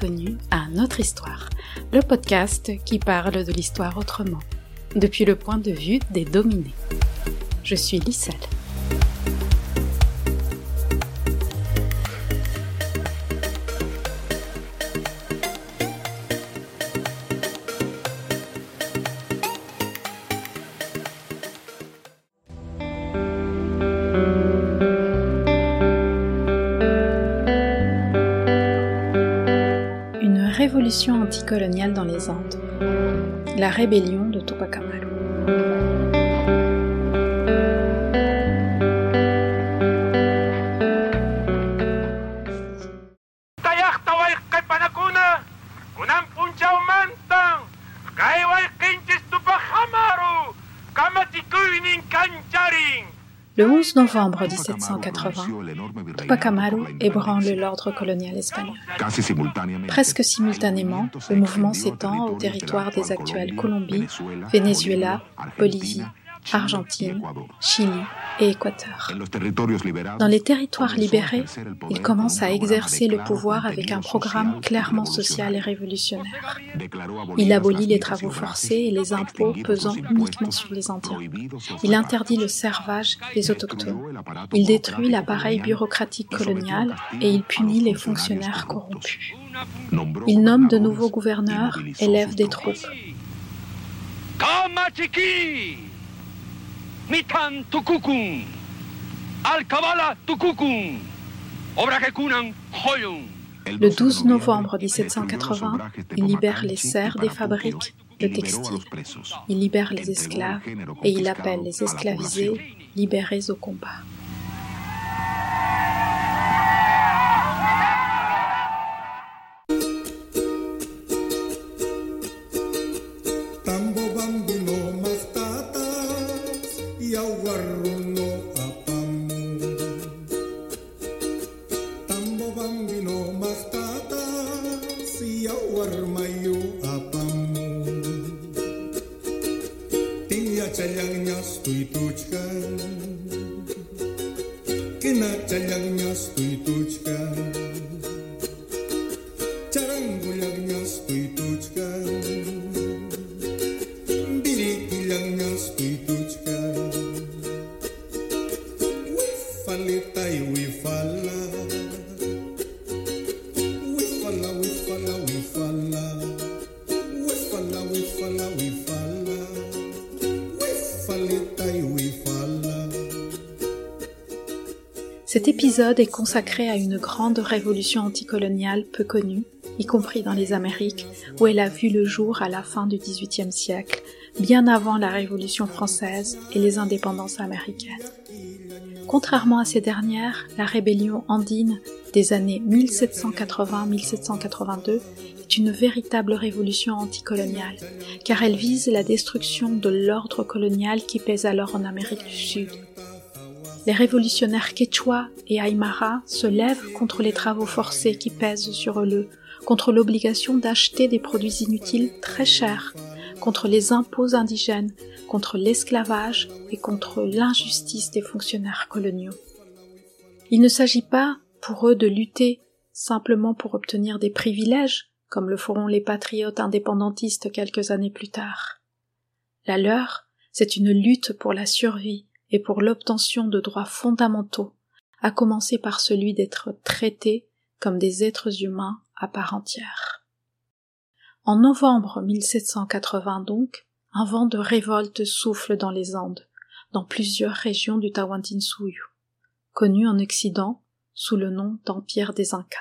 bienvenue à Notre Histoire, le podcast qui parle de l'histoire autrement, depuis le point de vue des dominés. Je suis Lisselle. Anticoloniale dans les Andes. La rébellion de Tupac Amaru. Le 11 novembre 1780, Tupac Amaru ébranle l'ordre colonial espagnol. Presque simultanément, le mouvement s'étend au territoire des actuelles Colombie, Venezuela, Bolivie, Argentine, Chili et Équateur. Dans les territoires libérés, il commence à exercer le pouvoir avec un programme clairement social et révolutionnaire. Il abolit les travaux forcés et les impôts pesant uniquement sur les Indiens. Il interdit le servage des autochtones. Il détruit l'appareil bureaucratique colonial et il punit les fonctionnaires corrompus. Il nomme de nouveaux gouverneurs et lève des troupes. Le 12 novembre 1780, il libère les serfs des fabriques de textiles. Il libère les esclaves et il appelle les esclavisés libérés au combat. Est consacré à une grande révolution anticoloniale peu connue, y compris dans les Amériques, où elle a vu le jour à la fin du XVIIIe siècle, bien avant la Révolution française et les indépendances américaines. Contrairement à ces dernières, la rébellion andine des années 1780-1782 est une véritable révolution anticoloniale, car elle vise la destruction de l'ordre colonial qui pèse alors en Amérique du Sud. Les révolutionnaires quechua et aymara se lèvent contre les travaux forcés qui pèsent sur eux, contre l'obligation d'acheter des produits inutiles très chers, contre les impôts indigènes, contre l'esclavage et contre l'injustice des fonctionnaires coloniaux. Il ne s'agit pas pour eux de lutter simplement pour obtenir des privilèges, comme le feront les patriotes indépendantistes quelques années plus tard. La leur, c'est une lutte pour la survie et pour l'obtention de droits fondamentaux, à commencer par celui d'être traités comme des êtres humains à part entière. En novembre 1780 donc, un vent de révolte souffle dans les Andes, dans plusieurs régions du Tawantinsuyu, connu en Occident sous le nom d'Empire des Incas.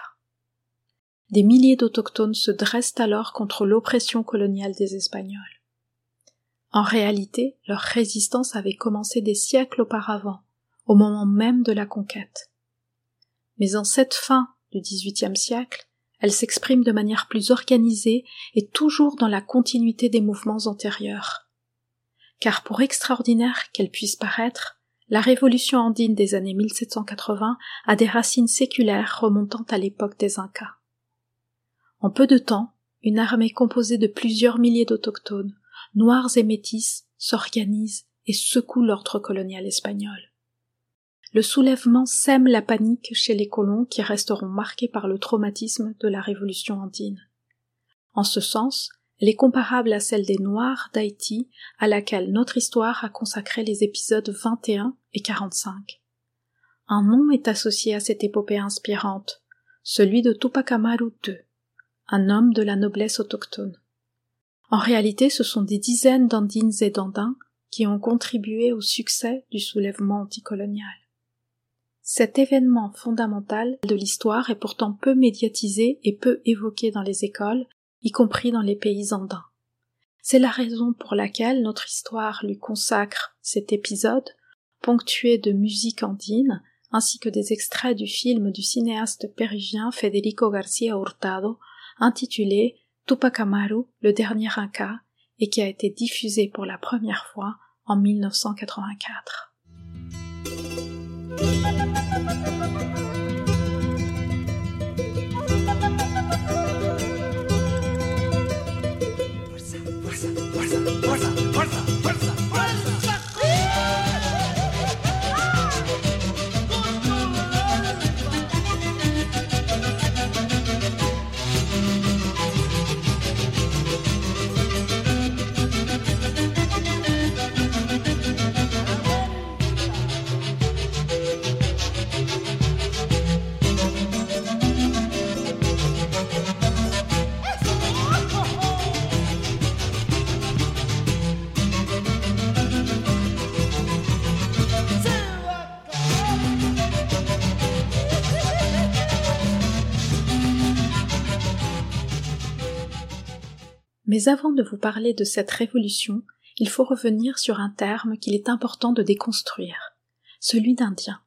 Des milliers d'autochtones se dressent alors contre l'oppression coloniale des Espagnols. En réalité, leur résistance avait commencé des siècles auparavant, au moment même de la conquête. Mais en cette fin du XVIIIe siècle, elle s'exprime de manière plus organisée et toujours dans la continuité des mouvements antérieurs. Car pour extraordinaire qu'elle puisse paraître, la révolution andine des années 1780 a des racines séculaires remontant à l'époque des Incas. En peu de temps, une armée composée de plusieurs milliers d'autochtones, noirs et métis, s'organise et secoue l'ordre colonial espagnol. le soulèvement sème la panique chez les colons qui resteront marqués par le traumatisme de la révolution andine. En ce sens, elle est comparable à celle des Noirs d'Haïti, à laquelle notre histoire a consacré les épisodes 21 et 45. Un nom est associé à cette épopée inspirante, celui de Tupac Amaru II, un homme de la noblesse autochtone. En réalité, ce sont des dizaines d'Andines et d'Andins qui ont contribué au succès du soulèvement anticolonial. Cet événement fondamental de l'histoire est pourtant peu médiatisé et peu évoqué dans les écoles, y compris dans les pays andins. C'est la raison pour laquelle notre histoire lui consacre cet épisode, ponctué de musique andine, ainsi que des extraits du film du cinéaste péruvien Federico García Hurtado, intitulé Tupac Amaru, le dernier Inca, et qui a été diffusé pour la première fois en 1984. Mais avant de vous parler de cette révolution, il faut revenir sur un terme qu'il est important de déconstruire, celui d'Indien.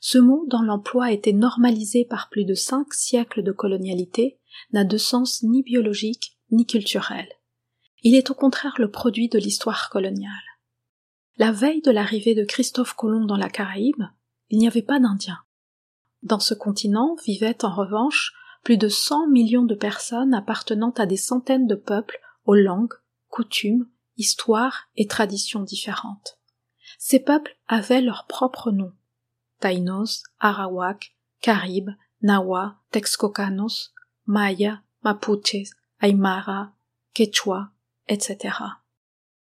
Ce mot, dont l'emploi a été normalisé par plus de cinq siècles de colonialité, n'a de sens ni biologique ni culturel. Il est au contraire le produit de l'histoire coloniale. La veille de l'arrivée de Christophe Colomb dans la Caraïbe, il n'y avait pas d'Indiens. Dans ce continent vivaient en revanche plus de 100 millions de personnes appartenant à des centaines de peuples aux langues, coutumes, histoires et traditions différentes. Ces peuples avaient leurs propres noms. Taïnos, Arawak, Caribes, Nawa, Texcocanos, Maya, Mapuches, Aymara, Quechua, etc.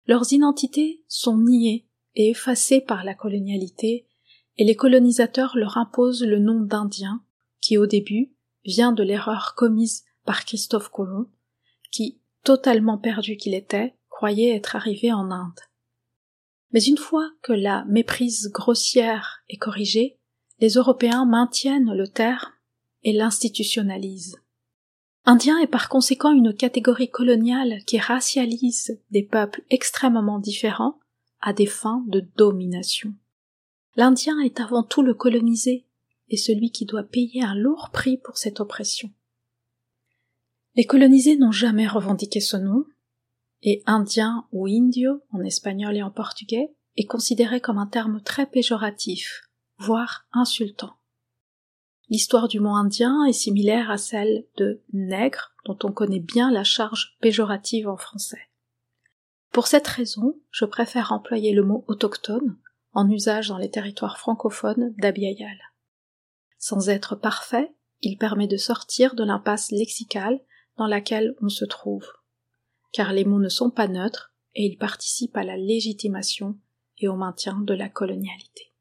Leurs identités sont niées et effacées par la colonialité, et les colonisateurs leur imposent le nom d'Indiens, qui au début vient de l'erreur commise par Christophe Colomb, qui, totalement perdu qu'il était, croyait être arrivé en Inde. Mais une fois que la méprise grossière est corrigée, les Européens maintiennent le terme et l'institutionnalisent. Indien est par conséquent une catégorie coloniale qui racialise des peuples extrêmement différents à des fins de domination. L'Indien est avant tout le colonisé, et celui qui doit payer un lourd prix pour cette oppression. Les colonisés n'ont jamais revendiqué ce nom, et indien ou indio en espagnol et en portugais est considéré comme un terme très péjoratif, voire insultant. L'histoire du mot indien est similaire à celle de nègre, dont on connaît bien la charge péjorative en français. Pour cette raison, je préfère employer le mot autochtone, en usage dans les territoires francophones d'Abiayal. Sans être parfait, il permet de sortir de l'impasse lexicale dans laquelle on se trouve. Car les mots ne sont pas neutres et ils participent à la légitimation et au maintien de la colonialité.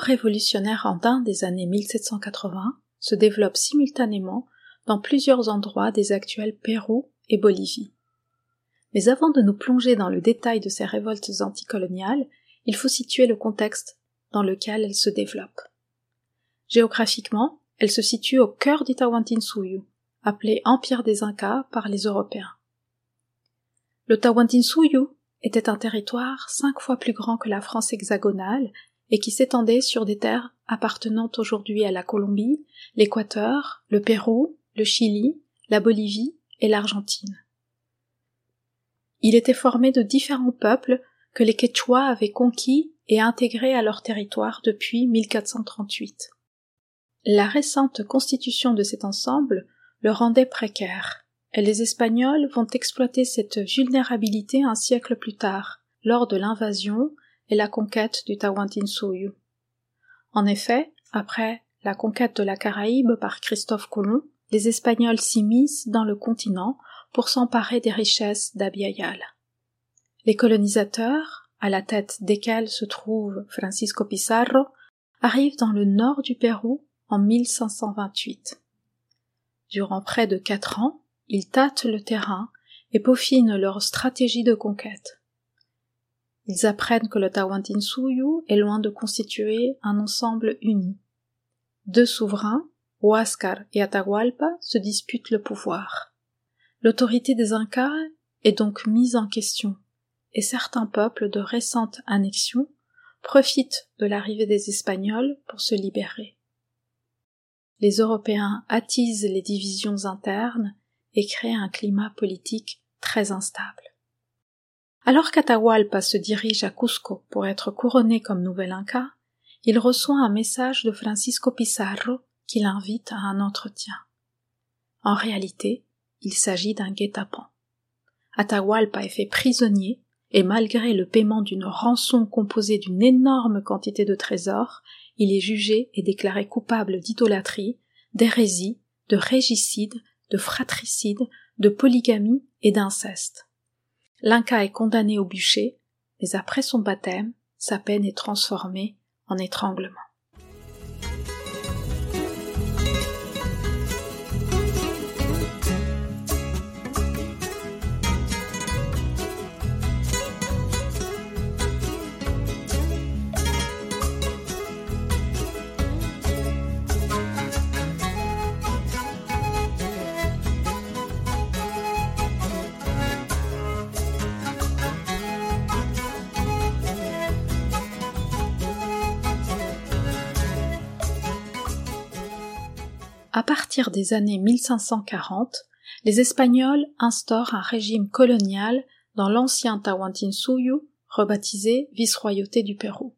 Révolutionnaire andin des années 1780 se développe simultanément dans plusieurs endroits des actuels Pérou et Bolivie. Mais avant de nous plonger dans le détail de ces révoltes anticoloniales, il faut situer le contexte dans lequel elles se développent. Géographiquement, elles se situent au cœur du Tawantinsuyu, appelé Empire des Incas par les Européens. Le Tawantinsuyu était un territoire cinq fois plus grand que la France hexagonale et qui s'étendait sur des terres appartenant aujourd'hui à la Colombie, l'Équateur, le Pérou, le Chili, la Bolivie et l'Argentine. Il était formé de différents peuples que les Quechua avaient conquis et intégrés à leur territoire depuis 1438. La récente constitution de cet ensemble le rendait précaire, et les Espagnols vont exploiter cette vulnérabilité un siècle plus tard, lors de l'invasion et la conquête du Tawantinsuyu. En effet, après la conquête de la Caraïbe par Christophe Colomb, les Espagnols s'immiscent dans le continent pour s'emparer des richesses d'Abiayal. Les colonisateurs, à la tête desquels se trouve Francisco Pizarro, arrivent dans le nord du Pérou en 1528. Durant près de quatre ans, ils tâtent le terrain et peaufinent leur stratégie de conquête. Ils apprennent que le Tawantinsuyu est loin de constituer un ensemble uni. Deux souverains, Huáscar et Atahualpa, se disputent le pouvoir. L'autorité des Incas est donc mise en question, et certains peuples de récente annexion profitent de l'arrivée des Espagnols pour se libérer. Les Européens attisent les divisions internes et créent un climat politique très instable. Alors qu'Atahualpa se dirige à Cusco pour être couronné comme nouvel Inca, il reçoit un message de Francisco Pizarro qui l'invite à un entretien. En réalité, il s'agit d'un guet-apens. Atahualpa est fait prisonnier et malgré le paiement d'une rançon composée d'une énorme quantité de trésors, il est jugé et déclaré coupable d'idolâtrie, d'hérésie, de régicide, de fratricide, de polygamie et d'inceste. L'Inca est condamné au bûcher, mais après son baptême, sa peine est transformée en étranglement. À partir des années 1540, les Espagnols instaurent un régime colonial dans l'ancien Tawantinsuyu, rebaptisé Vice-royauté du Pérou.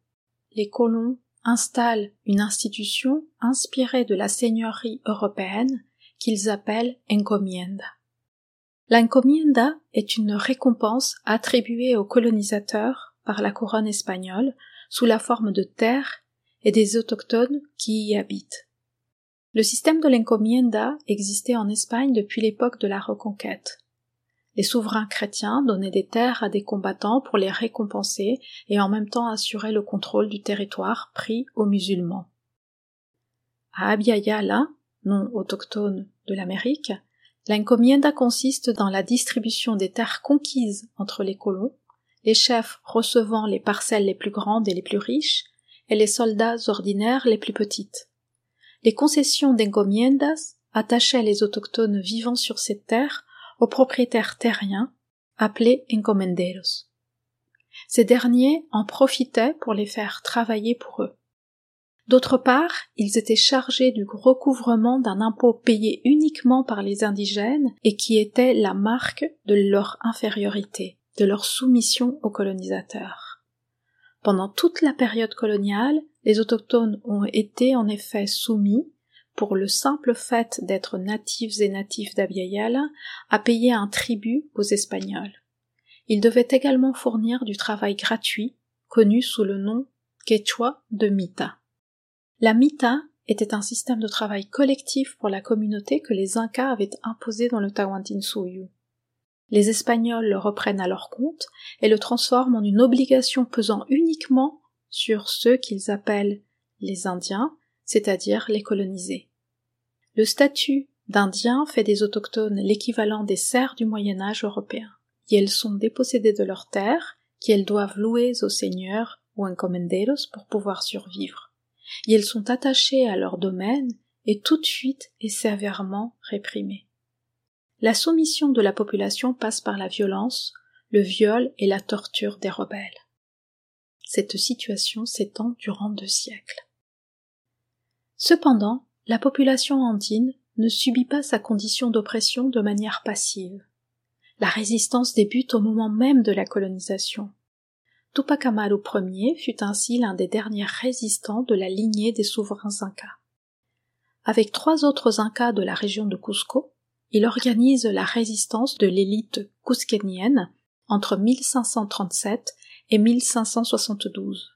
Les colons installent une institution inspirée de la seigneurie européenne qu'ils appellent encomienda. L'encomienda est une récompense attribuée aux colonisateurs par la couronne espagnole sous la forme de terres et des autochtones qui y habitent. Le système de l'encomienda existait en Espagne depuis l'époque de la Reconquête. Les souverains chrétiens donnaient des terres à des combattants pour les récompenser et en même temps assurer le contrôle du territoire pris aux musulmans. À Abiyala, nom autochtone de l'Amérique, l'encomienda consiste dans la distribution des terres conquises entre les colons, les chefs recevant les parcelles les plus grandes et les plus riches, et les soldats ordinaires les plus petites les concessions d'encomiendas attachaient les autochtones vivant sur ces terres aux propriétaires terriens, appelés encomenderos. Ces derniers en profitaient pour les faire travailler pour eux. D'autre part, ils étaient chargés du recouvrement d'un impôt payé uniquement par les indigènes et qui était la marque de leur infériorité, de leur soumission aux colonisateurs. Pendant toute la période coloniale, les autochtones ont été en effet soumis, pour le simple fait d'être natifs et natifs d'Abiayala, à payer un tribut aux Espagnols. Ils devaient également fournir du travail gratuit, connu sous le nom quechua de Mita. La Mita était un système de travail collectif pour la communauté que les Incas avaient imposé dans le Tawantinsuyu. Les Espagnols le reprennent à leur compte et le transforment en une obligation pesant uniquement sur ceux qu'ils appellent les Indiens, c'est-à-dire les colonisés. Le statut d'Indien fait des autochtones l'équivalent des serfs du Moyen Âge européen, et elles sont dépossédées de leurs terres, qu'elles doivent louer aux seigneurs ou encomenderos pour pouvoir survivre et elles sont attachées à leur domaine et tout de suite et sévèrement réprimées. La soumission de la population passe par la violence, le viol et la torture des rebelles. Cette situation s'étend durant deux siècles. Cependant, la population andine ne subit pas sa condition d'oppression de manière passive. La résistance débute au moment même de la colonisation. Tupac Amaru Ier fut ainsi l'un des derniers résistants de la lignée des souverains incas. Avec trois autres incas de la région de Cusco, il organise la résistance de l'élite cusquénienne entre 1537 et 1572.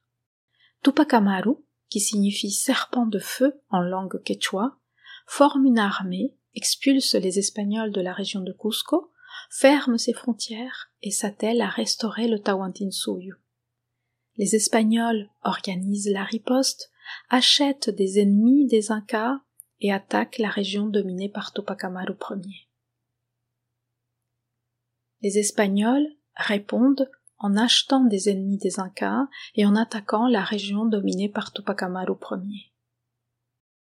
Tupac Amaru, qui signifie serpent de feu en langue quechua, forme une armée, expulse les Espagnols de la région de Cusco, ferme ses frontières et s'attelle à restaurer le Tawantinsuyu. Les Espagnols organisent la riposte, achètent des ennemis des Incas et attaquent la région dominée par Tupac Amaru Ier. Les Espagnols répondent en achetant des ennemis des Incas et en attaquant la région dominée par Tupac Amaru Ier.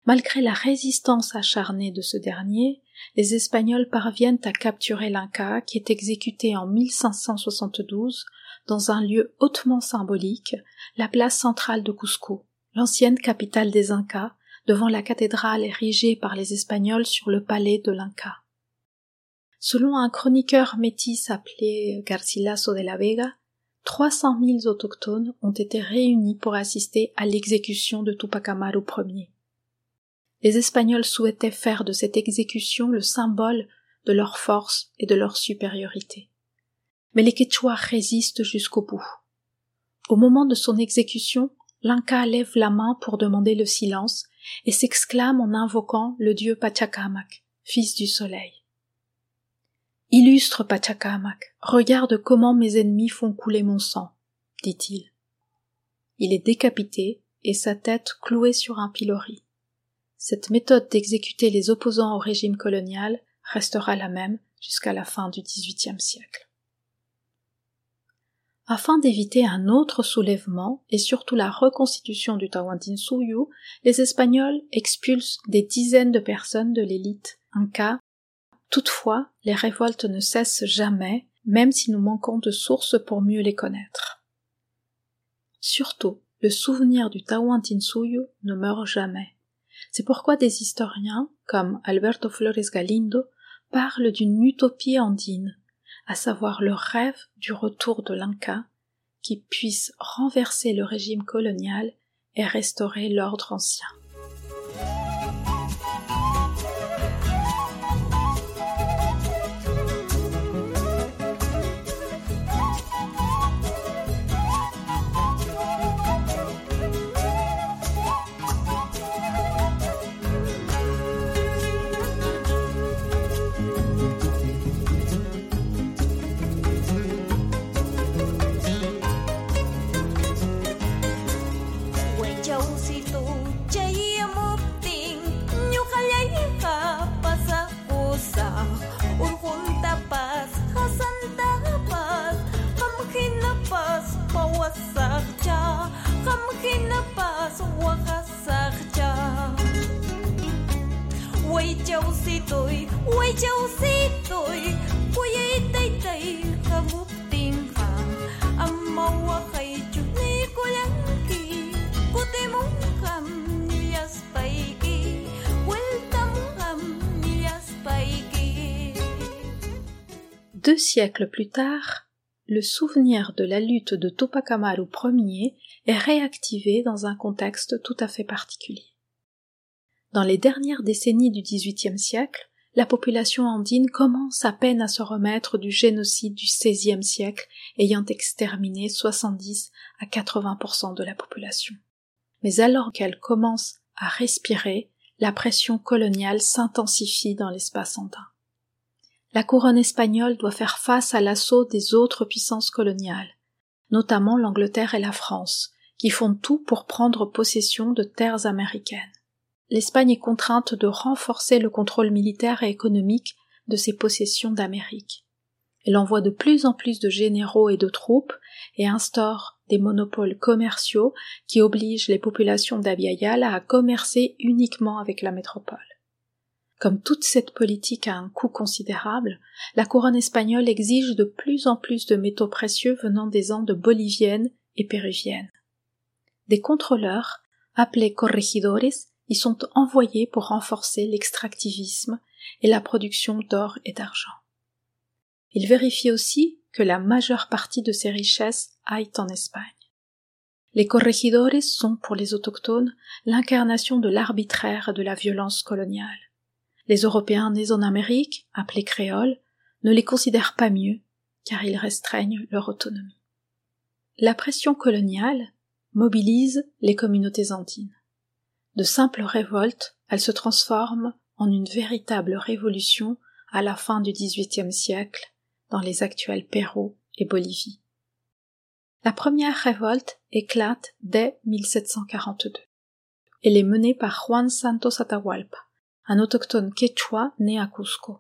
Malgré la résistance acharnée de ce dernier, les Espagnols parviennent à capturer l'Inca qui est exécuté en 1572 dans un lieu hautement symbolique, la place centrale de Cusco, l'ancienne capitale des Incas, devant la cathédrale érigée par les Espagnols sur le palais de l'Inca. Selon un chroniqueur métis appelé Garcilaso de la Vega, 300 000 autochtones ont été réunis pour assister à l'exécution de Tupac Amaru Ier. Les Espagnols souhaitaient faire de cette exécution le symbole de leur force et de leur supériorité mais les Quechua résistent jusqu'au bout. Au moment de son exécution, l'Inca lève la main pour demander le silence et s'exclame en invoquant le dieu Pachacamac, fils du soleil. Illustre Pachacamac, regarde comment mes ennemis font couler mon sang, dit-il. Il est décapité et sa tête clouée sur un pilori. Cette méthode d'exécuter les opposants au régime colonial restera la même jusqu'à la fin du XVIIIe siècle. Afin d'éviter un autre soulèvement et surtout la reconstitution du Tawantinsuyu, les Espagnols expulsent des dizaines de personnes de l'élite Inca. Toutefois, les révoltes ne cessent jamais, même si nous manquons de sources pour mieux les connaître. Surtout, le souvenir du Tawantinsuyu ne meurt jamais. C'est pourquoi des historiens, comme Alberto Flores Galindo, parlent d'une utopie andine, à savoir le rêve du retour de l'Inca, qui puisse renverser le régime colonial et restaurer l'ordre ancien. Deux siècles plus tard, le souvenir de la lutte de Tupac Amaru Ier est réactivé dans un contexte tout à fait particulier. Dans les dernières décennies du XVIIIe siècle, la population andine commence à peine à se remettre du génocide du XVIe siècle ayant exterminé 70 à 80% de la population. Mais alors qu'elle commence à respirer, la pression coloniale s'intensifie dans l'espace andin. La couronne espagnole doit faire face à l'assaut des autres puissances coloniales, notamment l'Angleterre et la France, qui font tout pour prendre possession de terres américaines l'Espagne est contrainte de renforcer le contrôle militaire et économique de ses possessions d'Amérique. Elle envoie de plus en plus de généraux et de troupes et instaure des monopoles commerciaux qui obligent les populations d'Abiayal à commercer uniquement avec la métropole. Comme toute cette politique a un coût considérable, la couronne espagnole exige de plus en plus de métaux précieux venant des Andes boliviennes et péruviennes. Des contrôleurs, appelés corregidores, sont envoyés pour renforcer l'extractivisme et la production d'or et d'argent. Il vérifie aussi que la majeure partie de ces richesses aillent en Espagne. Les corregidores sont pour les autochtones l'incarnation de l'arbitraire et de la violence coloniale. Les Européens nés en Amérique, appelés créoles, ne les considèrent pas mieux, car ils restreignent leur autonomie. La pression coloniale mobilise les communautés andines. De simples révoltes, elles se transforment en une véritable révolution à la fin du XVIIIe siècle dans les actuels Pérou et Bolivie. La première révolte éclate dès 1742. Elle est menée par Juan Santos Atahualpa, un autochtone quechua né à Cusco.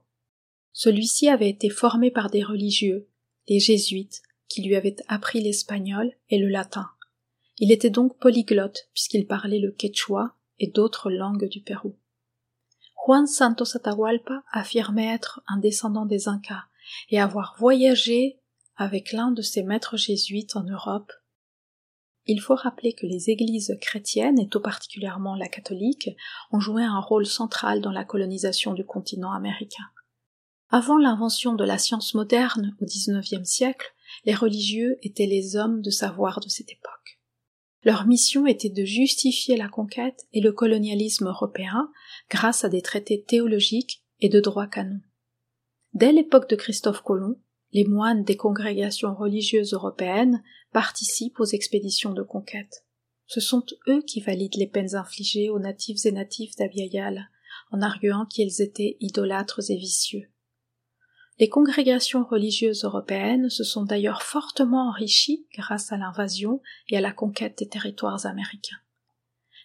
Celui-ci avait été formé par des religieux, les jésuites, qui lui avaient appris l'espagnol et le latin. Il était donc polyglotte puisqu'il parlait le quechua et d'autres langues du Pérou. Juan Santos Atahualpa affirmait être un descendant des Incas et avoir voyagé avec l'un de ses maîtres jésuites en Europe. Il faut rappeler que les églises chrétiennes, et tout particulièrement la catholique, ont joué un rôle central dans la colonisation du continent américain. Avant l'invention de la science moderne au XIXe siècle, les religieux étaient les hommes de savoir de cette époque. Leur mission était de justifier la conquête et le colonialisme européen grâce à des traités théologiques et de droit canon. Dès l'époque de Christophe Colomb, les moines des congrégations religieuses européennes participent aux expéditions de conquête. Ce sont eux qui valident les peines infligées aux natifs et natifs d'Abiayal, en arguant qu'ils étaient idolâtres et vicieux. Les congrégations religieuses européennes se sont d'ailleurs fortement enrichies grâce à l'invasion et à la conquête des territoires américains.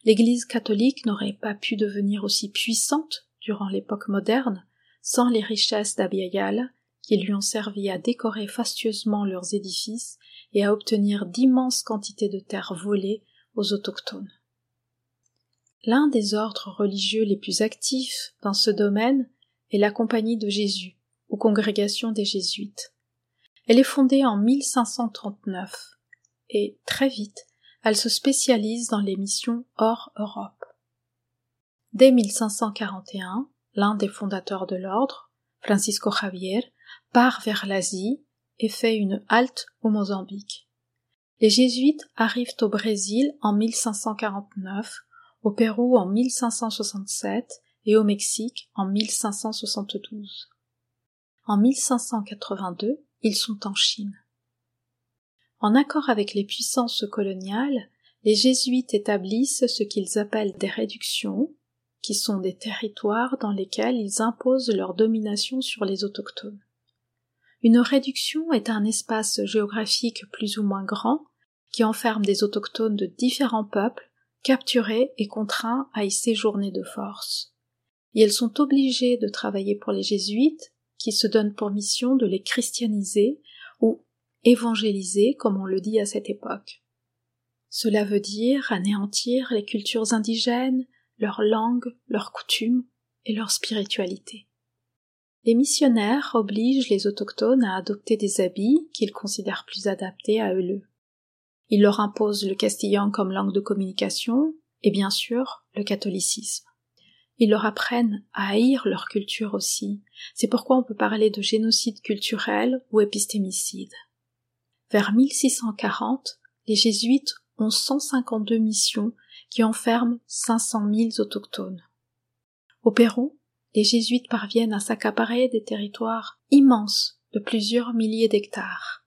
L'Église catholique n'aurait pas pu devenir aussi puissante durant l'époque moderne sans les richesses d'Abiayal qui lui ont servi à décorer fastueusement leurs édifices et à obtenir d'immenses quantités de terres volées aux autochtones. L'un des ordres religieux les plus actifs dans ce domaine est la Compagnie de Jésus, aux congrégations des Jésuites. Elle est fondée en 1539 et, très vite, elle se spécialise dans les missions hors Europe. Dès 1541, l'un des fondateurs de l'ordre, Francisco Javier, part vers l'Asie et fait une halte au Mozambique. Les jésuites arrivent au Brésil en 1549, au Pérou en 1567 et au Mexique en 1572. En 1582, ils sont en Chine. En accord avec les puissances coloniales, les jésuites établissent ce qu'ils appellent des réductions, qui sont des territoires dans lesquels ils imposent leur domination sur les autochtones. Une réduction est un espace géographique plus ou moins grand qui enferme des autochtones de différents peuples capturés et contraints à y séjourner de force. Et elles sont obligées de travailler pour les jésuites qui se donne pour mission de les christianiser ou évangéliser, comme on le dit à cette époque. Cela veut dire anéantir les cultures indigènes, leurs langues, leurs coutumes et leur spiritualité. Les missionnaires obligent les autochtones à adopter des habits qu'ils considèrent plus adaptés à eux. Ils leur imposent le castillan comme langue de communication et bien sûr le catholicisme. Ils leur apprennent à haïr leur culture aussi. C'est pourquoi on peut parler de génocide culturel ou épistémicide. Vers 1640, les jésuites ont 152 missions qui enferment 500 000 autochtones. Au Pérou, les jésuites parviennent à s'accaparer des territoires immenses de plusieurs milliers d'hectares.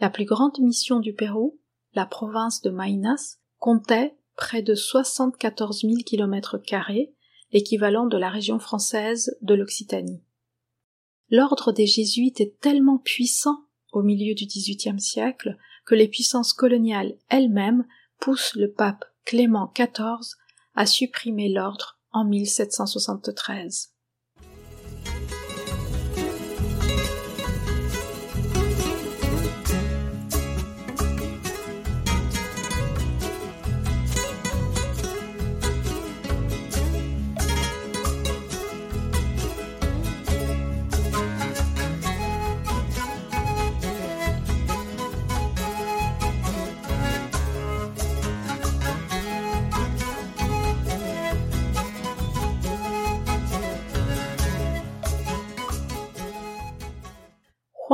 La plus grande mission du Pérou, la province de Maynas, comptait près de 74 000 kilomètres carrés, l'équivalent de la région française de l'Occitanie. L'ordre des jésuites est tellement puissant au milieu du XVIIIe siècle que les puissances coloniales elles-mêmes poussent le pape Clément XIV à supprimer l'ordre en 1773.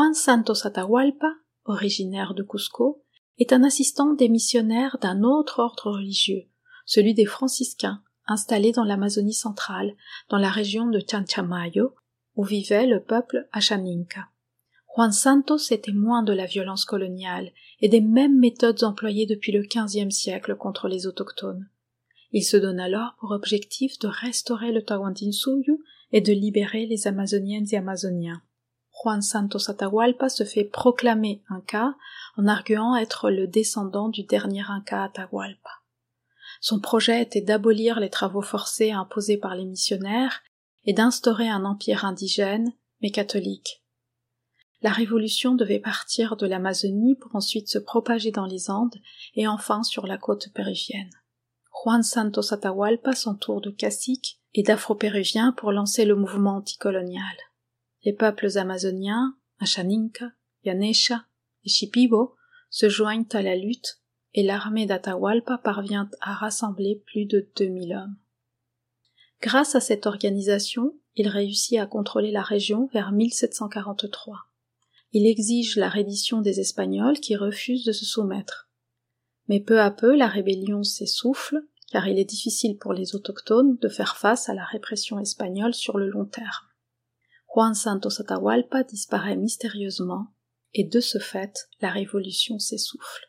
Juan Santos Atahualpa, originaire de Cusco, est un assistant des missionnaires d'un autre ordre religieux, celui des franciscains, installés dans l'Amazonie centrale, dans la région de Chanchamayo, où vivait le peuple Achaninka. Juan Santos est témoin de la violence coloniale et des mêmes méthodes employées depuis le XVe siècle contre les autochtones. Il se donne alors pour objectif de restaurer le Tawantinsuyu et de libérer les Amazoniennes et Amazoniens. Juan Santos Atahualpa se fait proclamer Inca en arguant être le descendant du dernier Inca Atahualpa. Son projet était d'abolir les travaux forcés imposés par les missionnaires et d'instaurer un empire indigène, mais catholique. La révolution devait partir de l'Amazonie pour ensuite se propager dans les Andes et enfin sur la côte péruvienne. Juan Santos Atahualpa s'entoure de caciques et d'afro-péruviens pour lancer le mouvement anticolonial. Les peuples amazoniens, Ashaninka, Yanesha et Shipibo, se joignent à la lutte et l'armée d'Atahualpa parvient à rassembler plus de 2000 hommes. Grâce à cette organisation, il réussit à contrôler la région vers 1743. Il exige la reddition des Espagnols qui refusent de se soumettre. Mais peu à peu, la rébellion s'essouffle, car il est difficile pour les autochtones de faire face à la répression espagnole sur le long terme. Juan Santos Atahualpa disparaît mystérieusement, et de ce fait, la révolution s'essouffle.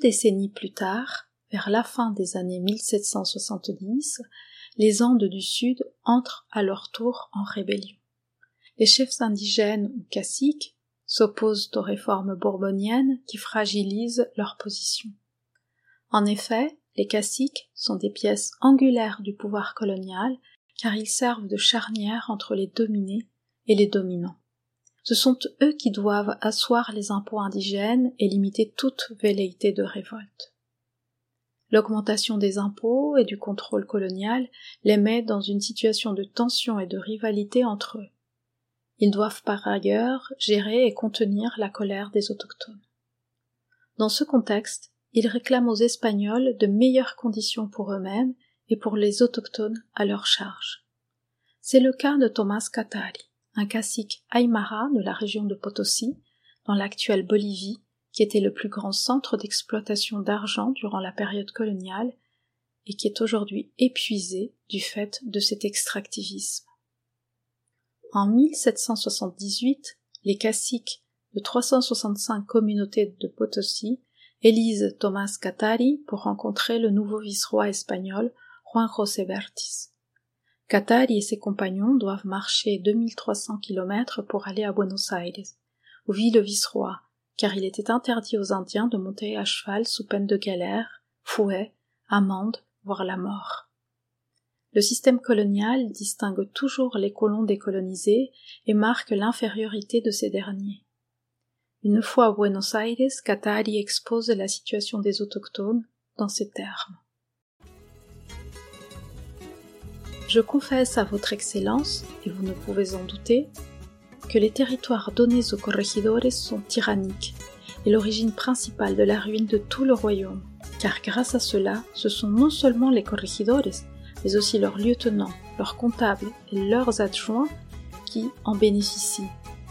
Décennies plus tard, vers la fin des années 1770, les Andes du Sud entrent à leur tour en rébellion. Les chefs indigènes ou caciques s'opposent aux réformes bourboniennes qui fragilisent leur position. En effet, les caciques sont des pièces angulaires du pouvoir colonial car ils servent de charnière entre les dominés et les dominants. Ce sont eux qui doivent asseoir les impôts indigènes et limiter toute velléité de révolte. L'augmentation des impôts et du contrôle colonial les met dans une situation de tension et de rivalité entre eux. Ils doivent par ailleurs gérer et contenir la colère des autochtones. Dans ce contexte, ils réclament aux Espagnols de meilleures conditions pour eux-mêmes et pour les autochtones à leur charge. C'est le cas de Thomas Catari un cacique aymara de la région de Potosi, dans l'actuelle Bolivie, qui était le plus grand centre d'exploitation d'argent durant la période coloniale et qui est aujourd'hui épuisé du fait de cet extractivisme. En 1778, les caciques de 365 communautés de Potosi élisent Thomas Catari pour rencontrer le nouveau vice-roi espagnol Juan José Bertis. Katari et ses compagnons doivent marcher 2300 kilomètres pour aller à Buenos Aires, où vit le vice-roi, car il était interdit aux Indiens de monter à cheval sous peine de galère, fouet, amende, voire la mort. Le système colonial distingue toujours les colons décolonisés et marque l'infériorité de ces derniers. Une fois à Buenos Aires, Katari expose la situation des autochtones dans ces termes. Je confesse à votre Excellence, et vous ne pouvez en douter, que les territoires donnés aux corregidores sont tyranniques et l'origine principale de la ruine de tout le royaume, car grâce à cela, ce sont non seulement les corregidores, mais aussi leurs lieutenants, leurs comptables et leurs adjoints qui en bénéficient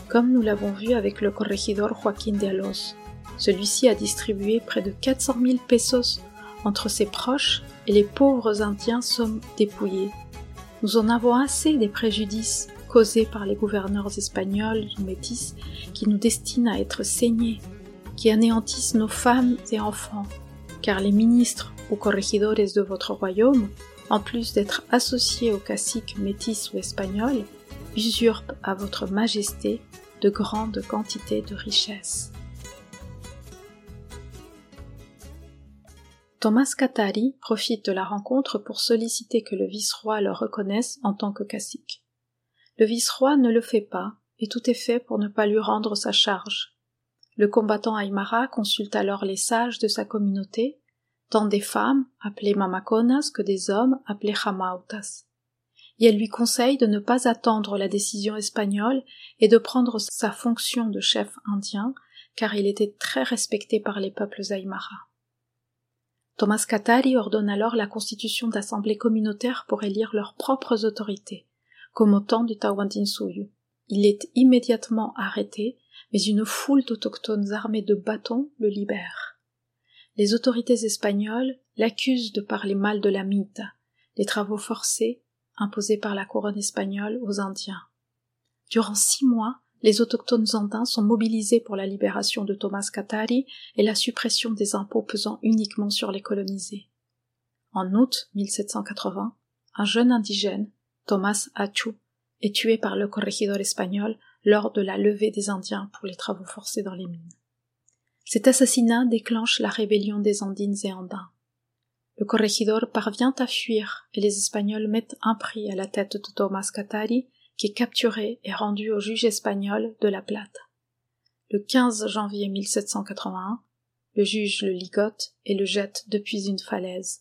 comme nous l'avons vu avec le corregidor Joaquín de Alos. Celui-ci a distribué près de 400 000 pesos entre ses proches et les pauvres Indiens sont dépouillés. Nous en avons assez des préjudices causés par les gouverneurs espagnols ou métis qui nous destinent à être saignés, qui anéantissent nos femmes et enfants, car les ministres ou corregidores de votre royaume, en plus d'être associés aux caciques métis ou espagnols, usurpent à votre majesté de grandes quantités de richesses. Thomas Katari profite de la rencontre pour solliciter que le vice-roi le reconnaisse en tant que cacique. Le vice-roi ne le fait pas, et tout est fait pour ne pas lui rendre sa charge. Le combattant Aymara consulte alors les sages de sa communauté, tant des femmes, appelées mamaconas, que des hommes, appelés jamautas et elle lui conseille de ne pas attendre la décision espagnole et de prendre sa fonction de chef indien, car il était très respecté par les peuples aymara. Thomas Katari ordonne alors la constitution d'assemblées communautaires pour élire leurs propres autorités, comme au temps du Tawantinsuyu. Il est immédiatement arrêté, mais une foule d'autochtones armés de bâtons le libère. Les autorités espagnoles l'accusent de parler mal de la mita, les travaux forcés imposée par la couronne espagnole aux Indiens. Durant six mois, les autochtones andins sont mobilisés pour la libération de Thomas Katari et la suppression des impôts pesant uniquement sur les colonisés. En août 1780, un jeune indigène, Thomas Achu, est tué par le corregidor espagnol lors de la levée des Indiens pour les travaux forcés dans les mines. Cet assassinat déclenche la rébellion des Andines et Andins. Le corregidor parvient à fuir et les Espagnols mettent un prix à la tête de Thomas Catari, qui est capturé et rendu au juge espagnol de La Plata. Le 15 janvier 1781, le juge le ligote et le jette depuis une falaise.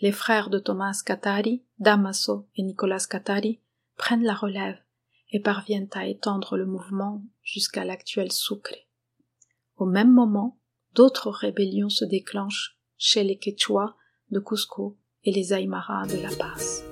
Les frères de Thomas Catari, Damaso et Nicolas Catari, prennent la relève et parviennent à étendre le mouvement jusqu'à l'actuel Sucre. Au même moment, d'autres rébellions se déclenchent chez les Quechua de Cusco et les Aymara de La Paz.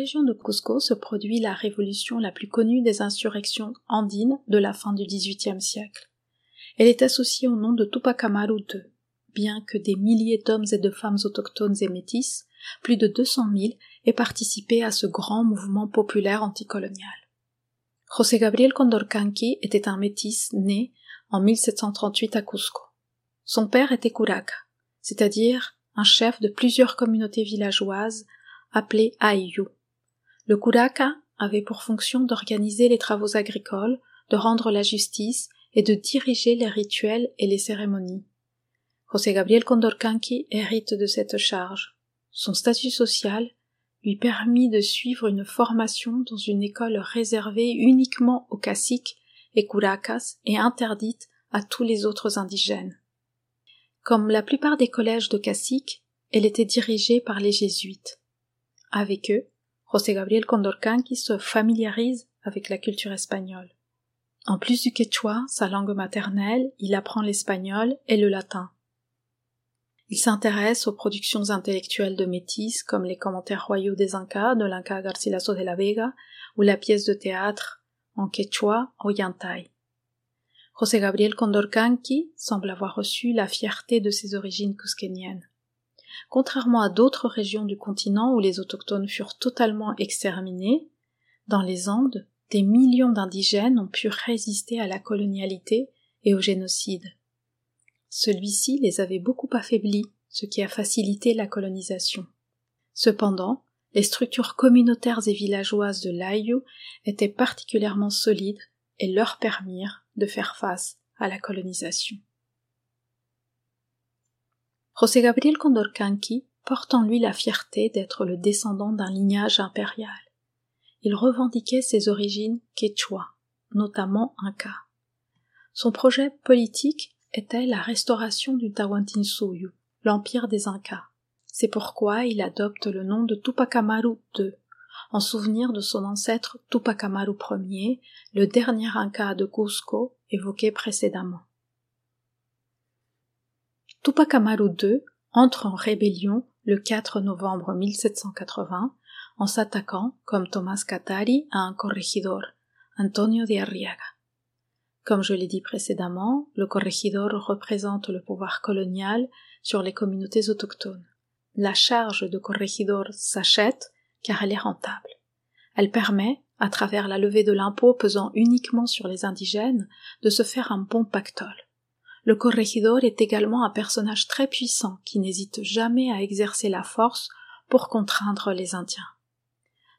Région de Cusco se produit la révolution la plus connue des insurrections andines de la fin du XVIIIe siècle. Elle est associée au nom de Tupac Amaru II. Bien que des milliers d'hommes et de femmes autochtones et métis, plus de 200 000, aient participé à ce grand mouvement populaire anticolonial. José Gabriel Condorcanqui était un métis né en 1738 à Cusco. Son père était Curaca, c'est-à-dire un chef de plusieurs communautés villageoises appelé Ayu. Le Kuraka avait pour fonction d'organiser les travaux agricoles, de rendre la justice et de diriger les rituels et les cérémonies. José Gabriel Condorcanqui hérite de cette charge. Son statut social lui permit de suivre une formation dans une école réservée uniquement aux caciques et curacas et interdite à tous les autres indigènes. Comme la plupart des collèges de caciques, elle était dirigée par les jésuites. Avec eux, José Gabriel Condorcanqui se familiarise avec la culture espagnole. En plus du quechua, sa langue maternelle, il apprend l'espagnol et le latin. Il s'intéresse aux productions intellectuelles de métis comme les commentaires royaux des Incas de l'Inca Garcilaso de la Vega ou la pièce de théâtre en quechua Ollantay. José Gabriel Condorcanqui semble avoir reçu la fierté de ses origines. Contrairement à d'autres régions du continent où les autochtones furent totalement exterminés, dans les Andes, des millions d'indigènes ont pu résister à la colonialité et au génocide. Celui-ci les avait beaucoup affaiblis, ce qui a facilité la colonisation. Cependant, les structures communautaires et villageoises de l'Aïou étaient particulièrement solides et leur permirent de faire face à la colonisation. José Gabriel Condorcanqui porte en lui la fierté d'être le descendant d'un lignage impérial. Il revendiquait ses origines quechua, notamment inca. Son projet politique était la restauration du Tawantinsuyu, l'empire des Incas. C'est pourquoi il adopte le nom de Tupac Amaru II, en souvenir de son ancêtre Tupac Amaru Ier, le dernier Inca de Cusco évoqué précédemment. Tupac Amaru II entre en rébellion le 4 novembre 1780 en s'attaquant, comme Thomas Catari, à un corregidor, Antonio de Arriaga. Comme je l'ai dit précédemment, le corregidor représente le pouvoir colonial sur les communautés autochtones la charge de corregidor s'achète car elle est rentable. Elle permet, à travers la levée de l'impôt pesant uniquement sur les indigènes, de se faire un bon pactole. Le corregidor est également un personnage très puissant qui n'hésite jamais à exercer la force pour contraindre les Indiens.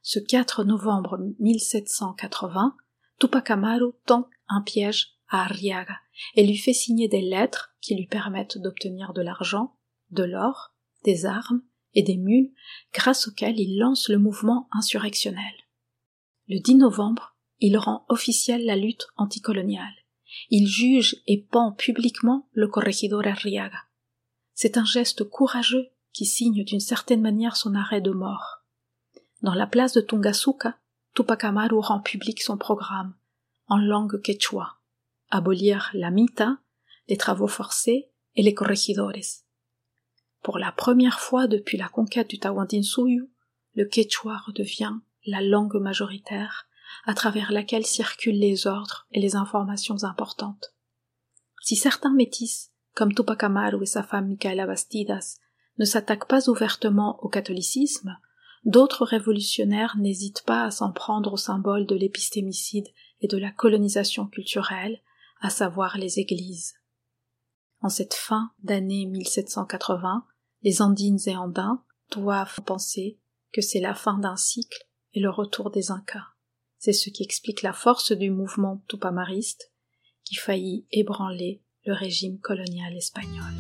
Ce 4 novembre 1780, Tupac Amaru tend un piège à Arriaga et lui fait signer des lettres qui lui permettent d'obtenir de l'argent, de l'or des armes et des mules grâce auxquelles il lance le mouvement insurrectionnel. Le 10 novembre, il rend officielle la lutte anticoloniale. Il juge et pend publiquement le corregidor Arriaga. C'est un geste courageux qui signe d'une certaine manière son arrêt de mort. Dans la place de Tungasuka, Tupac Amaru rend public son programme, en langue quechua, abolir la mita, les travaux forcés et les corregidores. Pour la première fois depuis la conquête du Tawantinsuyu, le quechua redevient la langue majoritaire à travers laquelle circulent les ordres et les informations importantes. Si certains métis, comme Tupac Amaru et sa femme Micaela Bastidas, ne s'attaquent pas ouvertement au catholicisme, d'autres révolutionnaires n'hésitent pas à s'en prendre au symbole de l'épistémicide et de la colonisation culturelle, à savoir les églises. En cette fin d'année 1780, les Andines et Andins doivent penser que c'est la fin d'un cycle et le retour des Incas. C'est ce qui explique la force du mouvement tupamariste qui faillit ébranler le régime colonial espagnol.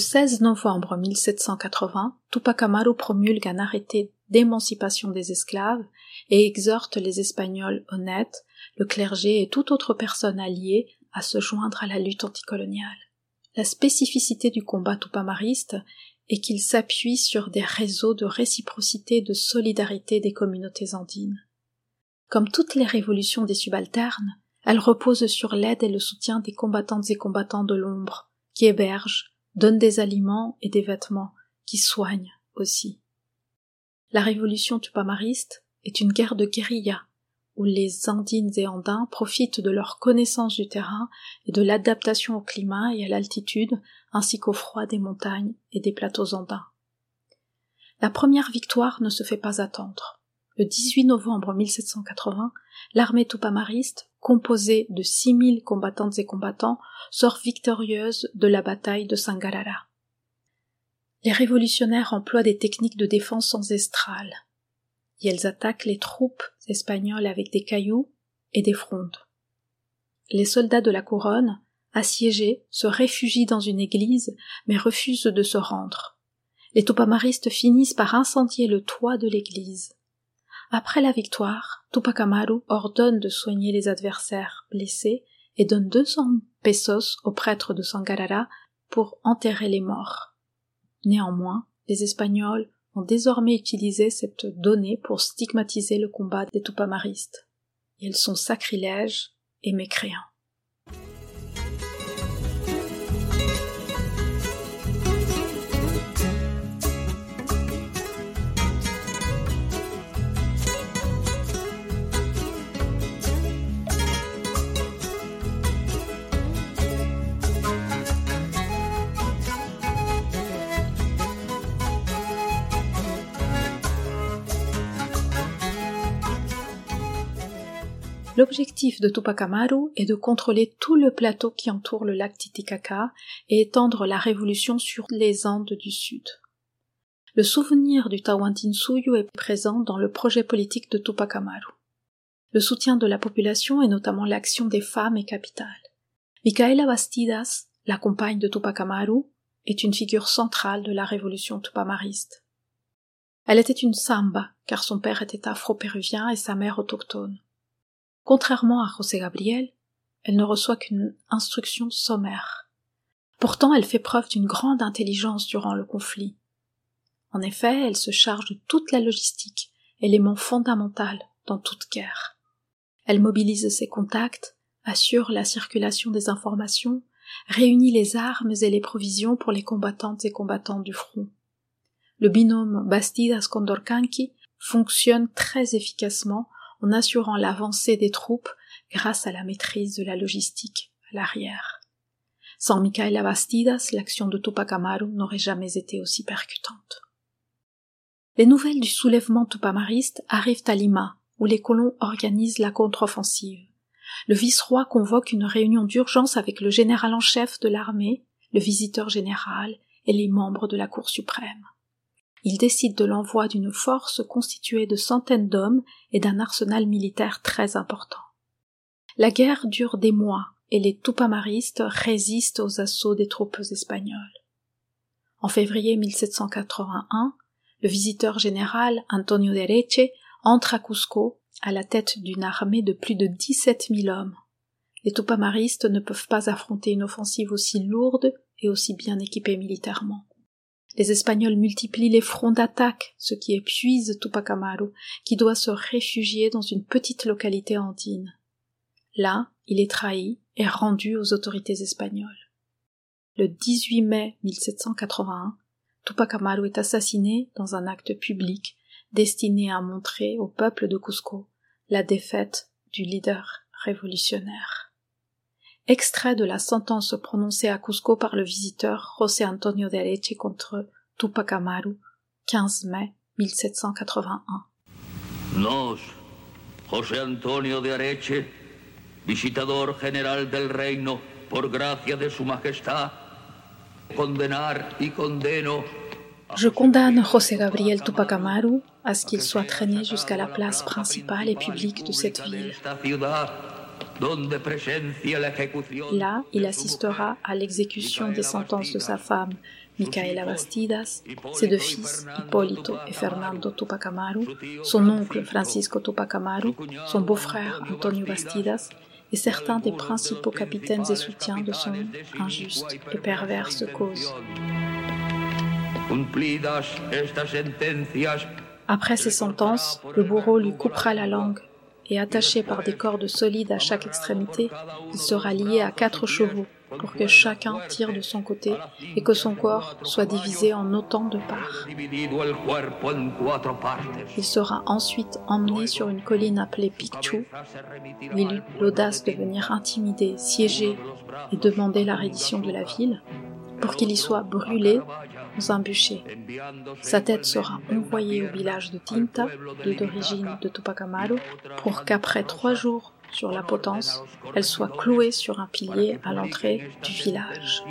16 novembre 1780, Tupac Amaru promulgue un arrêté d'émancipation des esclaves et exhorte les Espagnols honnêtes, le clergé et toute autre personne alliée à se joindre à la lutte anticoloniale. La spécificité du combat tupamariste est qu'il s'appuie sur des réseaux de réciprocité et de solidarité des communautés andines. Comme toutes les révolutions des subalternes, elle repose sur l'aide et le soutien des combattantes et combattants de l'ombre, qui hébergent, donne des aliments et des vêtements, qui soignent aussi. La révolution tupamariste est une guerre de guérilla, où les Andines et Andins profitent de leur connaissance du terrain et de l'adaptation au climat et à l'altitude, ainsi qu'au froid des montagnes et des plateaux andins. La première victoire ne se fait pas attendre. Le 18 novembre 1780, l'armée tupamariste, composée de 6000 combattantes et combattants, sort victorieuse de la bataille de Sangarara. Les révolutionnaires emploient des techniques de défense ancestrales. Et elles attaquent les troupes espagnoles avec des cailloux et des frondes. Les soldats de la couronne, assiégés, se réfugient dans une église, mais refusent de se rendre. Les tupamaristes finissent par incendier le toit de l'église. Après la victoire, Tupac Amaru ordonne de soigner les adversaires blessés et donne 200 pesos au prêtre de Sangarara pour enterrer les morts. Néanmoins, les Espagnols ont désormais utilisé cette donnée pour stigmatiser le combat des Tupamaristes. Ils sont sacrilèges et mécréants. L'objectif de Tupac Amaru est de contrôler tout le plateau qui entoure le lac Titicaca et étendre la révolution sur les Andes du Sud. Le souvenir du Tawantinsuyu est présent dans le projet politique de Tupac Amaru. Le soutien de la population et notamment l'action des femmes est capital. Micaela Bastidas, la compagne de Tupac Amaru, est une figure centrale de la révolution tupamariste. Elle était une samba, car son père était afro-péruvien et sa mère autochtone. Contrairement à José Gabriel, elle ne reçoit qu'une instruction sommaire. Pourtant, elle fait preuve d'une grande intelligence durant le conflit. En effet, elle se charge de toute la logistique, élément fondamental dans toute guerre. Elle mobilise ses contacts, assure la circulation des informations, réunit les armes et les provisions pour les combattantes et combattants du front. Le binôme Bastidas-Condorcanqui fonctionne très efficacement en assurant l'avancée des troupes grâce à la maîtrise de la logistique à l'arrière. Sans Micaela Bastidas, l'action de Tupac Amaru n'aurait jamais été aussi percutante. Les nouvelles du soulèvement tupamariste arrivent à Lima, où les colons organisent la contre-offensive. Le vice-roi convoque une réunion d'urgence avec le général en chef de l'armée, le visiteur général et les membres de la Cour suprême il décide de l'envoi d'une force constituée de centaines d'hommes et d'un arsenal militaire très important. La guerre dure des mois et les Tupamaristes résistent aux assauts des troupes espagnoles. En février 1781, le visiteur général Antonio de Areche entre à Cusco à la tête d'une armée de plus de dix-sept mille hommes. Les Tupamaristes ne peuvent pas affronter une offensive aussi lourde et aussi bien équipée militairement. Les Espagnols multiplient les fronts d'attaque, ce qui épuise Tupac Amaru, qui doit se réfugier dans une petite localité andine. Là, il est trahi et rendu aux autorités espagnoles. Le 18 mai 1781, Tupac Amaru est assassiné dans un acte public destiné à montrer au peuple de Cusco la défaite du leader révolutionnaire. Extrait de la sentence prononcée à Cusco par le visiteur José Antonio de Areche contre Tupac Amaru, 15 mai 1781. Nos, José Antonio de Areche, visitador general del reino, por gracia de su majestad, condenar y condeno je condamne José Gabriel Tupac Amaru à ce qu'il soit traîné jusqu'à la place principale et publique de cette ville. Là, il assistera à l'exécution des sentences de sa femme, Micaela Bastidas, ses deux fils, Hipólito et Fernando Tupac Amaru, son oncle Francisco Tupac Amaru, son beau-frère Antonio Bastidas. Et certains des principaux capitaines et soutiens de son injuste et perverse cause. Après ces sentences, le bourreau lui coupera la langue et attaché par des cordes solides à chaque extrémité, il sera lié à quatre chevaux pour que chacun tire de son côté et que son corps soit divisé en autant de parts. Il sera ensuite emmené sur une colline appelée Picchu, où il eut l'audace de venir intimider, siéger et demander la reddition de la ville, pour qu'il y soit brûlé un. Sa tête sera envoyée au village de Tinta, d'origine de Tupac Amaru, pour qu'après trois jours sur la potence, elle soit clouée sur un pilier à l'entrée du village.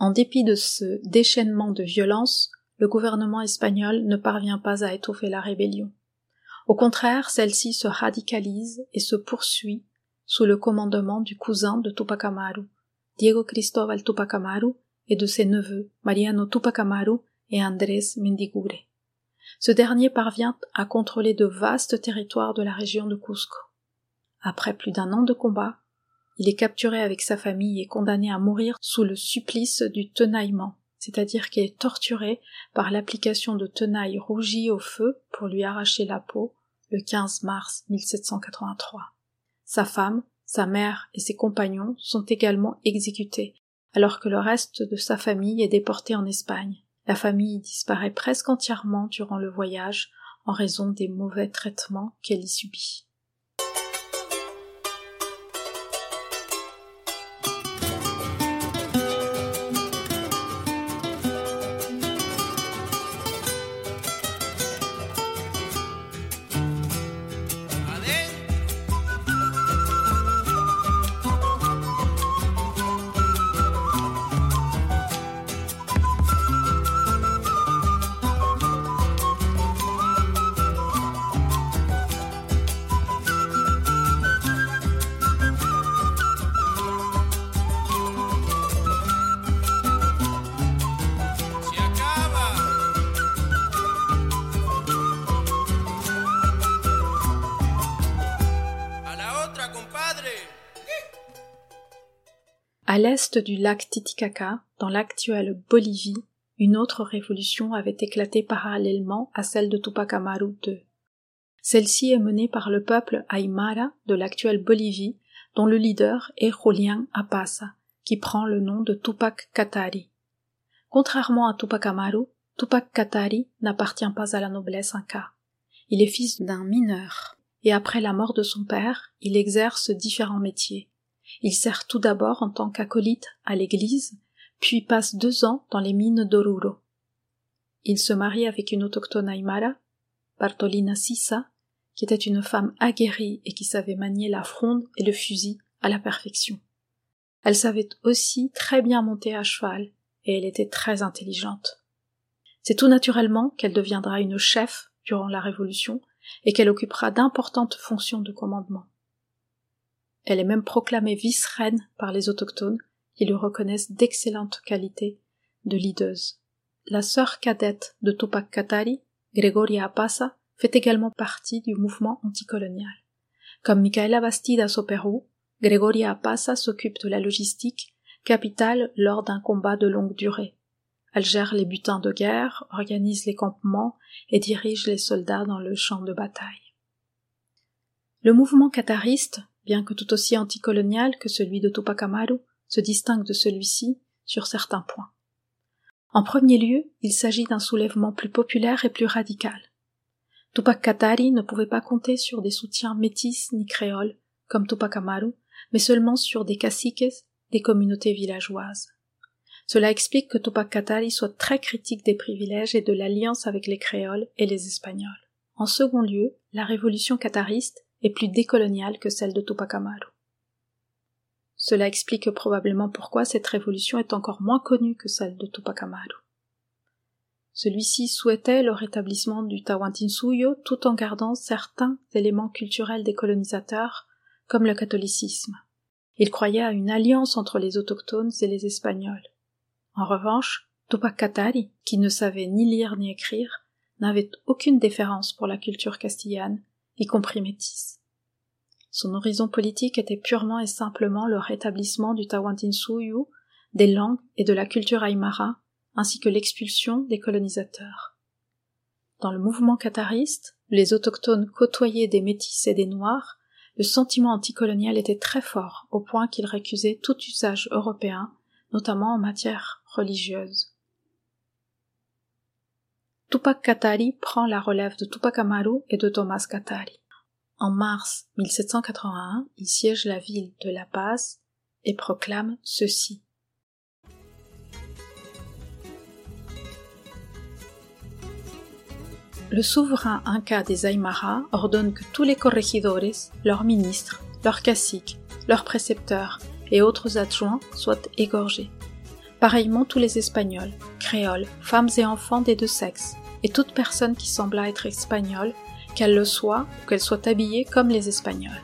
En dépit de ce déchaînement de violence, le gouvernement espagnol ne parvient pas à étouffer la rébellion. Au contraire, celle-ci se radicalise et se poursuit sous le commandement du cousin de Tupac Amaru, Diego Cristóbal Tupac Amaru, et de ses neveux, Mariano Tupac Amaru et Andrés Mendigure. Ce dernier parvient à contrôler de vastes territoires de la région de Cusco. Après plus d'un an de combat, il est capturé avec sa famille et condamné à mourir sous le supplice du tenaillement, c'est-à-dire qu'il est torturé par l'application de tenailles rougies au feu pour lui arracher la peau le 15 mars 1783. Sa femme, sa mère et ses compagnons sont également exécutés, alors que le reste de sa famille est déporté en Espagne. La famille disparaît presque entièrement durant le voyage en raison des mauvais traitements qu'elle y subit. L'est du lac Titicaca, dans l'actuelle Bolivie, une autre révolution avait éclaté parallèlement à celle de Tupac Amaru II. Celle-ci est menée par le peuple Aymara de l'actuelle Bolivie, dont le leader est Julián Apasa, qui prend le nom de Tupac Katari. Contrairement à Tupac Amaru, Tupac Katari n'appartient pas à la noblesse inca. Il est fils d'un mineur, et après la mort de son père, il exerce différents métiers. Il sert tout d'abord en tant qu'acolyte à l'église, puis passe deux ans dans les mines d'Oruro. Il se marie avec une autochtone aymara, Bartolina Sissa, qui était une femme aguerrie et qui savait manier la fronde et le fusil à la perfection. Elle savait aussi très bien monter à cheval, et elle était très intelligente. C'est tout naturellement qu'elle deviendra une chef durant la Révolution et qu'elle occupera d'importantes fonctions de commandement. Elle est même proclamée vice-reine par les autochtones qui lui reconnaissent d'excellentes qualités de leaduse. La sœur cadette de Tupac Katari, Gregoria Apasa, fait également partie du mouvement anticolonial. Comme Micaela Bastidas au Pérou, Gregoria Apasa s'occupe de la logistique, capitale lors d'un combat de longue durée. Elle gère les butins de guerre, organise les campements et dirige les soldats dans le champ de bataille. Le mouvement qatariste bien que tout aussi anticolonial que celui de Tupac Amaru, se distingue de celui-ci sur certains points. En premier lieu, il s'agit d'un soulèvement plus populaire et plus radical. Tupac Katari ne pouvait pas compter sur des soutiens métis ni créoles, comme Tupac Amaru, mais seulement sur des caciques, des communautés villageoises. Cela explique que Tupac Katari soit très critique des privilèges et de l'alliance avec les créoles et les espagnols. En second lieu, la révolution qatariste est plus décoloniale que celle de Tupac Amaru. Cela explique probablement pourquoi cette révolution est encore moins connue que celle de Tupac Amaru. Celui-ci souhaitait le rétablissement du Tawantinsuyo tout en gardant certains éléments culturels des colonisateurs, comme le catholicisme. Il croyait à une alliance entre les autochtones et les Espagnols. En revanche, Tupac Katari, qui ne savait ni lire ni écrire, n'avait aucune déférence pour la culture castillane y compris métis. Son horizon politique était purement et simplement le rétablissement du Tawantinsuyu, des langues et de la culture aymara, ainsi que l'expulsion des colonisateurs. Dans le mouvement qatariste, les autochtones côtoyaient des métis et des noirs, le sentiment anticolonial était très fort au point qu'il récusait tout usage européen, notamment en matière religieuse. Tupac Katari prend la relève de Tupac Amaru et de Thomas Katari. En mars 1781, il siège la ville de La Paz et proclame ceci. Le souverain inca des Aymara ordonne que tous les corregidores, leurs ministres, leurs caciques, leurs précepteurs et autres adjoints soient égorgés. Pareillement tous les Espagnols, créoles, femmes et enfants des deux sexes, et toute personne qui sembla être espagnole, qu'elle le soit ou qu'elle soit habillée comme les Espagnols.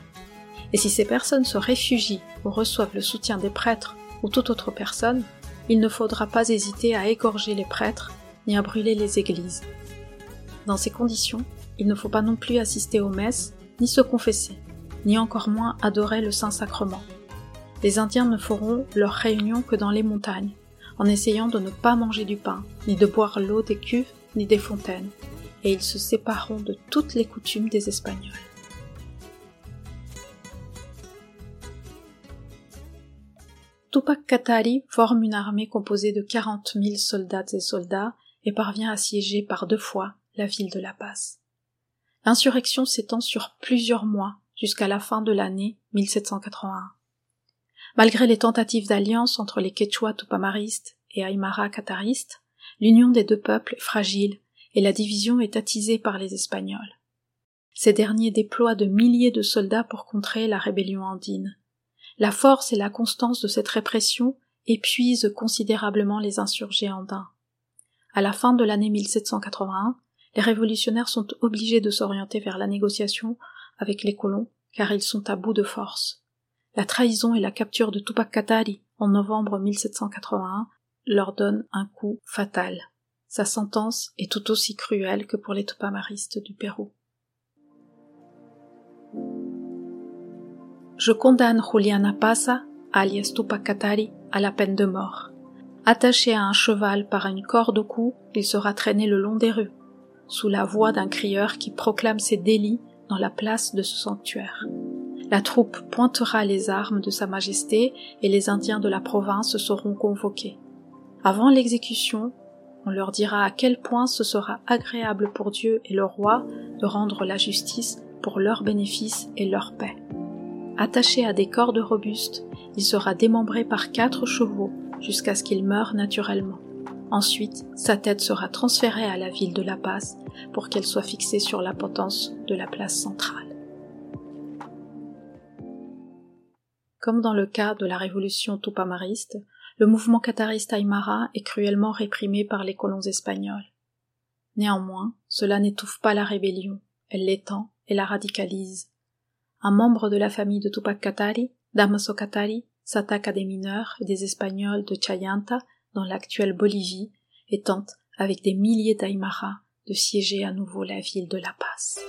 Et si ces personnes se réfugient ou reçoivent le soutien des prêtres ou toute autre personne, il ne faudra pas hésiter à égorger les prêtres ni à brûler les églises, dans ces conditions, il ne faut pas non plus assister aux messes, ni se confesser, ni encore moins adorer le Saint-Sacrement. Les Indiens ne feront leur réunion que dans les montagnes, en essayant de ne pas manger du pain, ni de boire l'eau des cuves, ni des fontaines, et ils se sépareront de toutes les coutumes des Espagnols. Tupac Katari forme une armée composée de 40 000 soldats et soldats et parvient à siéger par deux fois la ville de La Paz. L'insurrection s'étend sur plusieurs mois jusqu'à la fin de l'année 1781. Malgré les tentatives d'alliance entre les Quechua tupamaristes et Aymara qataristes, l'union des deux peuples est fragile et la division est attisée par les Espagnols. Ces derniers déploient de milliers de soldats pour contrer la rébellion andine. La force et la constance de cette répression épuisent considérablement les insurgés andins. À la fin de l'année 1781, les révolutionnaires sont obligés de s'orienter vers la négociation avec les colons, car ils sont à bout de force. La trahison et la capture de Tupac Katari en novembre 1781 leur donnent un coup fatal. Sa sentence est tout aussi cruelle que pour les tupamaristes du Pérou. Je condamne Juliana Pasa, alias Tupac Katari, à la peine de mort. Attaché à un cheval par une corde au cou, il sera traîné le long des rues sous la voix d'un crieur qui proclame ses délits dans la place de ce sanctuaire. La troupe pointera les armes de Sa Majesté et les Indiens de la province seront convoqués. Avant l'exécution, on leur dira à quel point ce sera agréable pour Dieu et le roi de rendre la justice pour leur bénéfice et leur paix. Attaché à des cordes robustes, il sera démembré par quatre chevaux jusqu'à ce qu'il meure naturellement. Ensuite, sa tête sera transférée à la ville de La Paz pour qu'elle soit fixée sur la potence de la place centrale. Comme dans le cas de la révolution tupamariste, le mouvement qatariste aymara est cruellement réprimé par les colons espagnols. Néanmoins, cela n'étouffe pas la rébellion, elle l'étend et la radicalise. Un membre de la famille de Tupac Katari, Damaso Katari, s'attaque à des mineurs et des Espagnols de Chayanta dans l'actuelle Bolivie et tente, avec des milliers d'Aymara, de siéger à nouveau la ville de La Paz.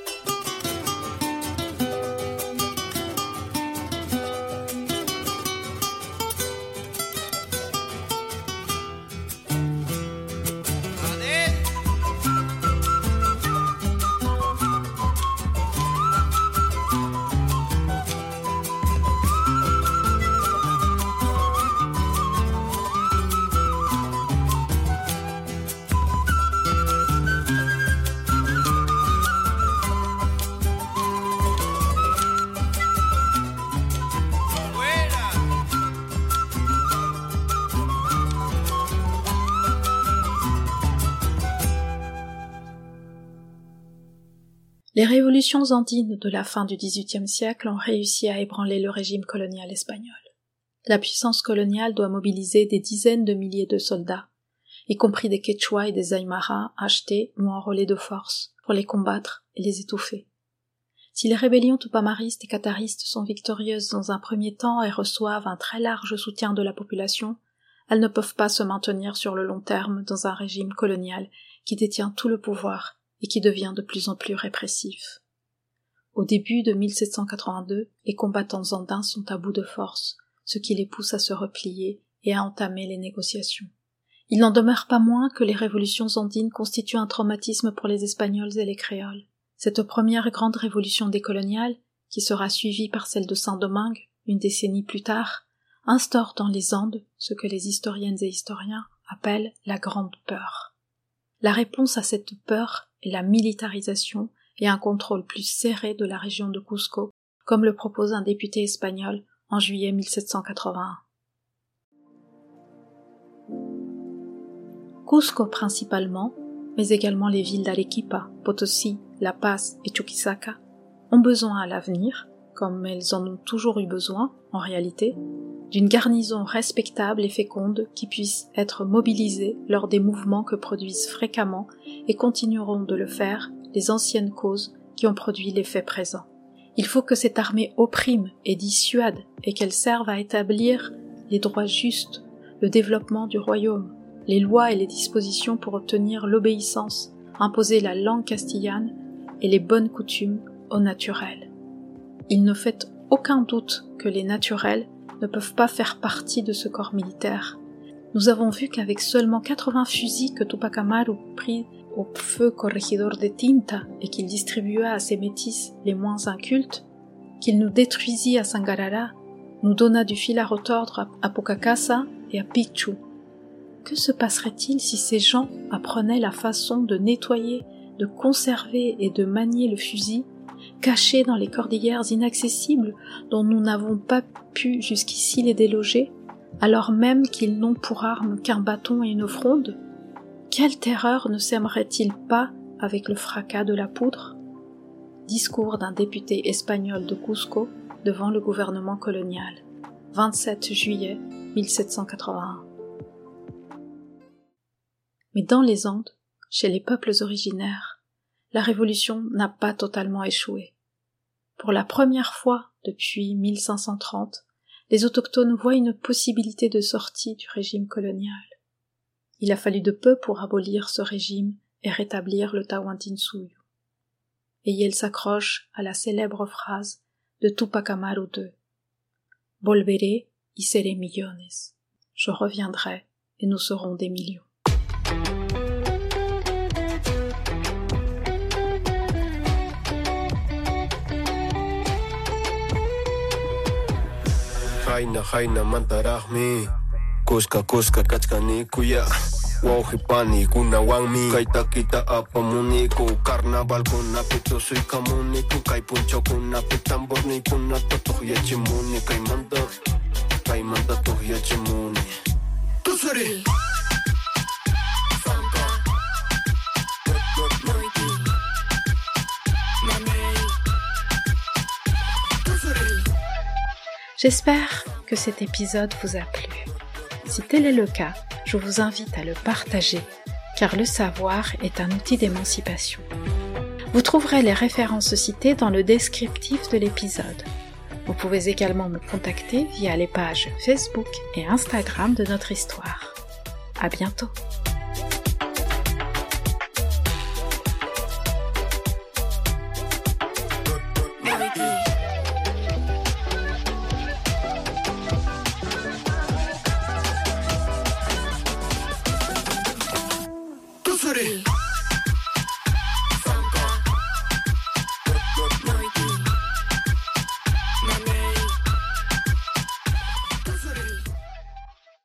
Les révolutions andines de la fin du XVIIIe siècle ont réussi à ébranler le régime colonial espagnol. La puissance coloniale doit mobiliser des dizaines de milliers de soldats, y compris des Quechua et des Aymara achetés ou enrôlés de force, pour les combattre et les étouffer. Si les rébellions tupamaristes et cataristes sont victorieuses dans un premier temps et reçoivent un très large soutien de la population, elles ne peuvent pas se maintenir sur le long terme dans un régime colonial qui détient tout le pouvoir et qui devient de plus en plus répressif. Au début de 1782, les combattants andins sont à bout de force, ce qui les pousse à se replier et à entamer les négociations. Il n'en demeure pas moins que les révolutions andines constituent un traumatisme pour les Espagnols et les Créoles. Cette première grande révolution décoloniale, qui sera suivie par celle de Saint-Domingue une décennie plus tard, instaure dans les Andes ce que les historiennes et historiens appellent la grande peur. La réponse à cette peur la militarisation et un contrôle plus serré de la région de Cusco, comme le propose un député espagnol en juillet 1781. Cusco principalement, mais également les villes d'Arequipa, Potosí, La Paz et Chuquisaca, ont besoin à l'avenir, comme elles en ont toujours eu besoin en réalité, d'une garnison respectable et féconde qui puisse être mobilisée lors des mouvements que produisent fréquemment et continueront de le faire les anciennes causes qui ont produit l'effet présent. Il faut que cette armée opprime et dissuade et qu'elle serve à établir les droits justes, le développement du royaume, les lois et les dispositions pour obtenir l'obéissance, imposer la langue castillane et les bonnes coutumes au naturel. Il ne fait aucun doute que les naturels ne peuvent pas faire partie de ce corps militaire. Nous avons vu qu'avec seulement 80 fusils que Tupac Amaru prit au feu corregidor de Tinta et qu'il distribua à ses métis les moins incultes, qu'il nous détruisit à Sangarara, nous donna du fil à retordre à Pocacasa et à Pichu, que se passerait-il si ces gens apprenaient la façon de nettoyer, de conserver et de manier le fusil, caché dans les cordillères inaccessibles dont nous n'avons pas pu jusqu'ici les déloger, alors même qu'ils n'ont pour arme qu'un bâton et une fronde Quelle terreur ne sèmerait-il pas avec le fracas de la poudre? Discours d'un député espagnol de Cusco devant le gouvernement colonial. 27 juillet 1781. Mais dans les Andes, chez les peuples originaires, la révolution n'a pas totalement échoué. Pour la première fois depuis 1530, les autochtones voient une possibilité de sortie du régime colonial. Il a fallu de peu pour abolir ce régime et rétablir le Tawantinsuyu. Et il s'accroche à la célèbre phrase de Tupac Amaru II. Volveré y seré millones. Je reviendrai et nous serons des millions. haina hainamantaraqmi kuska kuska kachkanikuya wawqipaniikunawanmi kay takita apamuniku karnavalkunapi tusuykamuniku kay punchawkunapi tambornikunata tukyachimuni kaymanta kaymanta tukyachimuni tusuri J'espère que cet épisode vous a plu. Si tel est le cas, je vous invite à le partager, car le savoir est un outil d'émancipation. Vous trouverez les références citées dans le descriptif de l'épisode. Vous pouvez également me contacter via les pages Facebook et Instagram de notre histoire. À bientôt!